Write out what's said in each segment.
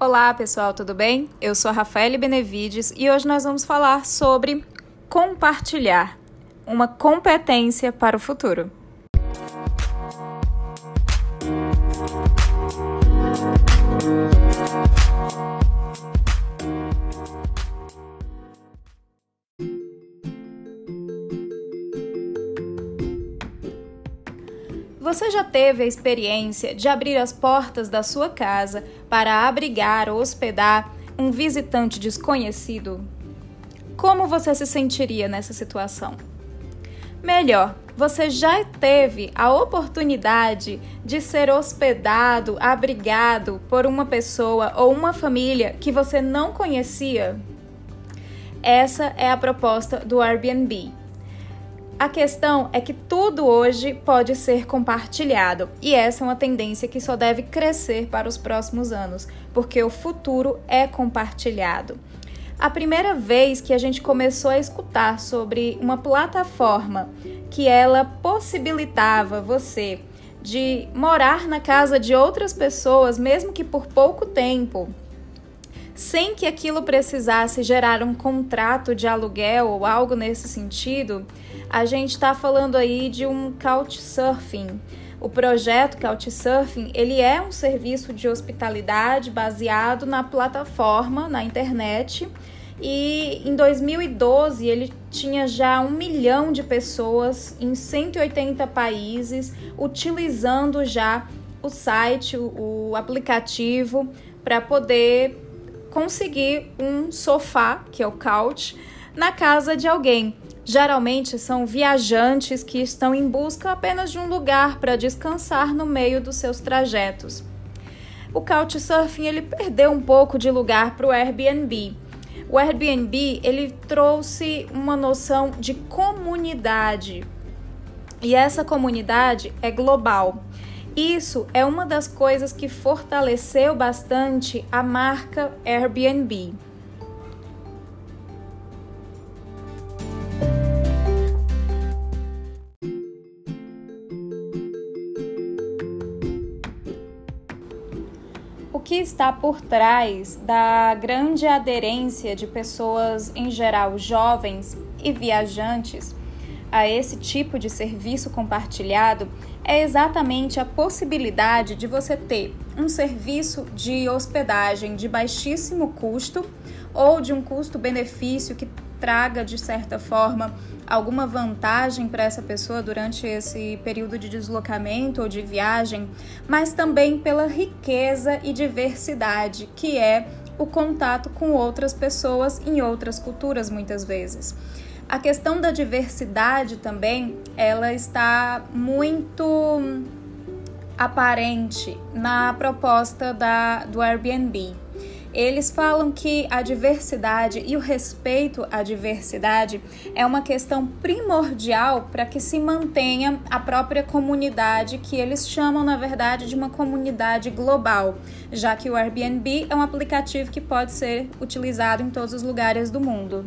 Olá pessoal, tudo bem? Eu sou a Rafaele Benevides e hoje nós vamos falar sobre compartilhar uma competência para o futuro. Você já teve a experiência de abrir as portas da sua casa para abrigar ou hospedar um visitante desconhecido? Como você se sentiria nessa situação? Melhor, você já teve a oportunidade de ser hospedado, abrigado por uma pessoa ou uma família que você não conhecia? Essa é a proposta do Airbnb. A questão é que tudo hoje pode ser compartilhado e essa é uma tendência que só deve crescer para os próximos anos, porque o futuro é compartilhado. A primeira vez que a gente começou a escutar sobre uma plataforma que ela possibilitava você de morar na casa de outras pessoas, mesmo que por pouco tempo, sem que aquilo precisasse gerar um contrato de aluguel ou algo nesse sentido, a gente está falando aí de um Couchsurfing. O projeto Couchsurfing, ele é um serviço de hospitalidade baseado na plataforma, na internet, e em 2012 ele tinha já um milhão de pessoas em 180 países utilizando já o site, o, o aplicativo, para poder conseguir um sofá, que é o couch, na casa de alguém. Geralmente são viajantes que estão em busca apenas de um lugar para descansar no meio dos seus trajetos. O Couchsurfing ele perdeu um pouco de lugar para o Airbnb. O Airbnb ele trouxe uma noção de comunidade e essa comunidade é global. Isso é uma das coisas que fortaleceu bastante a marca Airbnb. O que está por trás da grande aderência de pessoas, em geral jovens e viajantes, a esse tipo de serviço compartilhado é exatamente a possibilidade de você ter um serviço de hospedagem de baixíssimo custo ou de um custo-benefício que traga, de certa forma, alguma vantagem para essa pessoa durante esse período de deslocamento ou de viagem, mas também pela riqueza e diversidade que é o contato com outras pessoas em outras culturas, muitas vezes. A questão da diversidade também, ela está muito aparente na proposta da, do Airbnb. Eles falam que a diversidade e o respeito à diversidade é uma questão primordial para que se mantenha a própria comunidade, que eles chamam, na verdade, de uma comunidade global, já que o Airbnb é um aplicativo que pode ser utilizado em todos os lugares do mundo.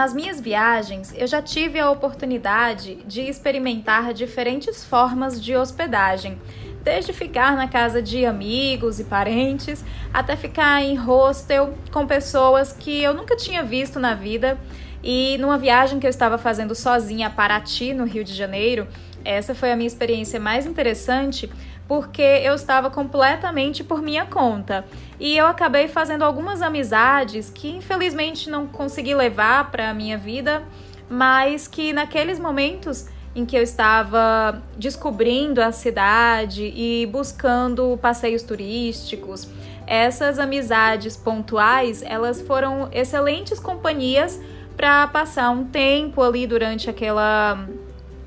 Nas minhas viagens, eu já tive a oportunidade de experimentar diferentes formas de hospedagem, desde ficar na casa de amigos e parentes, até ficar em hostel com pessoas que eu nunca tinha visto na vida. E numa viagem que eu estava fazendo sozinha a Paraty, no Rio de Janeiro, essa foi a minha experiência mais interessante, porque eu estava completamente por minha conta. E eu acabei fazendo algumas amizades que infelizmente não consegui levar para a minha vida, mas que naqueles momentos em que eu estava descobrindo a cidade e buscando passeios turísticos, essas amizades pontuais, elas foram excelentes companhias para passar um tempo ali durante aquela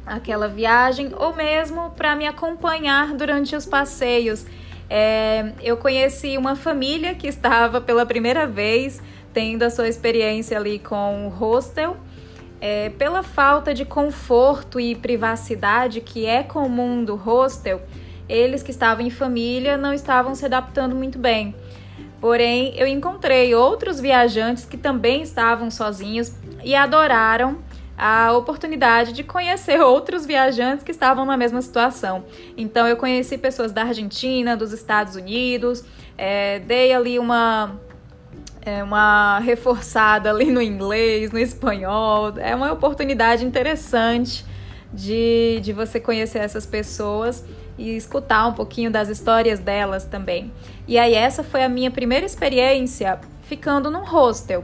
aquela viagem ou mesmo para me acompanhar durante os passeios. É, eu conheci uma família que estava pela primeira vez tendo a sua experiência ali com o hostel. É, pela falta de conforto e privacidade que é comum do hostel, eles que estavam em família não estavam se adaptando muito bem. Porém, eu encontrei outros viajantes que também estavam sozinhos e adoraram a oportunidade de conhecer outros viajantes que estavam na mesma situação. Então eu conheci pessoas da Argentina, dos Estados Unidos, é, dei ali uma é uma reforçada ali no inglês, no espanhol. É uma oportunidade interessante de, de você conhecer essas pessoas e escutar um pouquinho das histórias delas também. E aí, essa foi a minha primeira experiência ficando num hostel.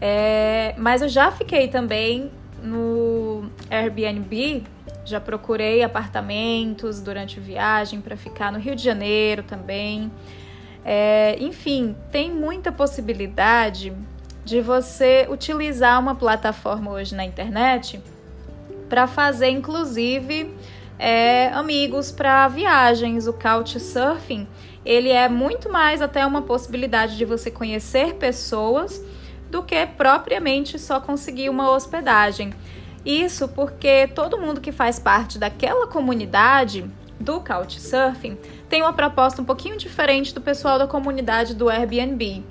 É, mas eu já fiquei também no Airbnb, já procurei apartamentos durante viagem para ficar no Rio de Janeiro também. É, enfim, tem muita possibilidade de você utilizar uma plataforma hoje na internet para fazer, inclusive, é, amigos para viagens. O Couchsurfing ele é muito mais até uma possibilidade de você conhecer pessoas do que propriamente só conseguir uma hospedagem. Isso porque todo mundo que faz parte daquela comunidade do Couchsurfing tem uma proposta um pouquinho diferente do pessoal da comunidade do Airbnb.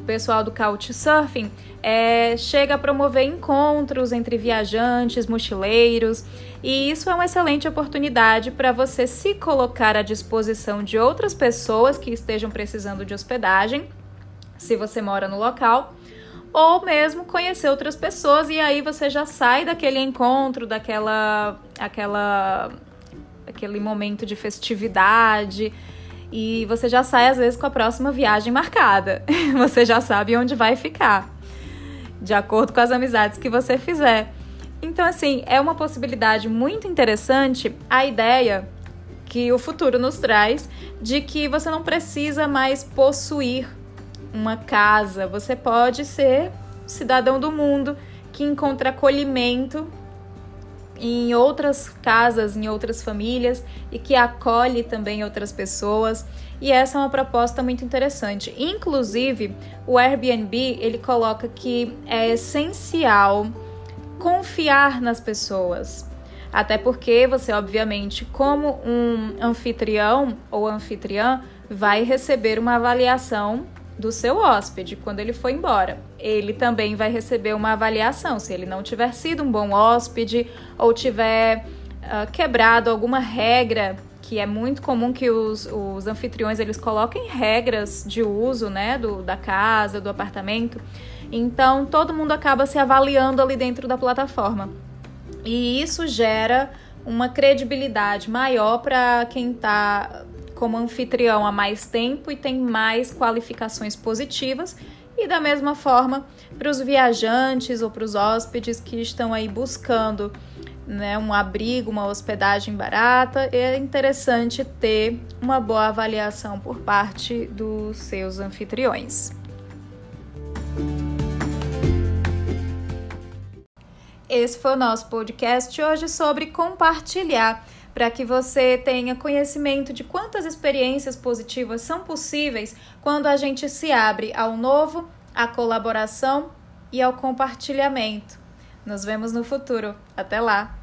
O pessoal do Couchsurfing é, chega a promover encontros entre viajantes, mochileiros, e isso é uma excelente oportunidade para você se colocar à disposição de outras pessoas que estejam precisando de hospedagem, se você mora no local, ou mesmo conhecer outras pessoas e aí você já sai daquele encontro, daquela aquela aquele momento de festividade e você já sai às vezes com a próxima viagem marcada. Você já sabe onde vai ficar, de acordo com as amizades que você fizer. Então, assim, é uma possibilidade muito interessante a ideia que o futuro nos traz de que você não precisa mais possuir uma casa, você pode ser cidadão do mundo que encontra acolhimento em outras casas, em outras famílias e que acolhe também outras pessoas. E essa é uma proposta muito interessante. Inclusive, o Airbnb, ele coloca que é essencial confiar nas pessoas. Até porque você, obviamente, como um anfitrião ou anfitriã, vai receber uma avaliação do seu hóspede quando ele for embora. Ele também vai receber uma avaliação se ele não tiver sido um bom hóspede ou tiver uh, quebrado alguma regra que é muito comum que os, os anfitriões eles coloquem regras de uso né, do, da casa, do apartamento. Então todo mundo acaba se avaliando ali dentro da plataforma. E isso gera uma credibilidade maior para quem está como anfitrião há mais tempo e tem mais qualificações positivas, e da mesma forma para os viajantes ou para os hóspedes que estão aí buscando né, um abrigo, uma hospedagem barata, é interessante ter uma boa avaliação por parte dos seus anfitriões. Esse foi o nosso podcast hoje sobre compartilhar para que você tenha conhecimento de quantas experiências positivas são possíveis quando a gente se abre ao novo, à colaboração e ao compartilhamento. Nos vemos no futuro. Até lá!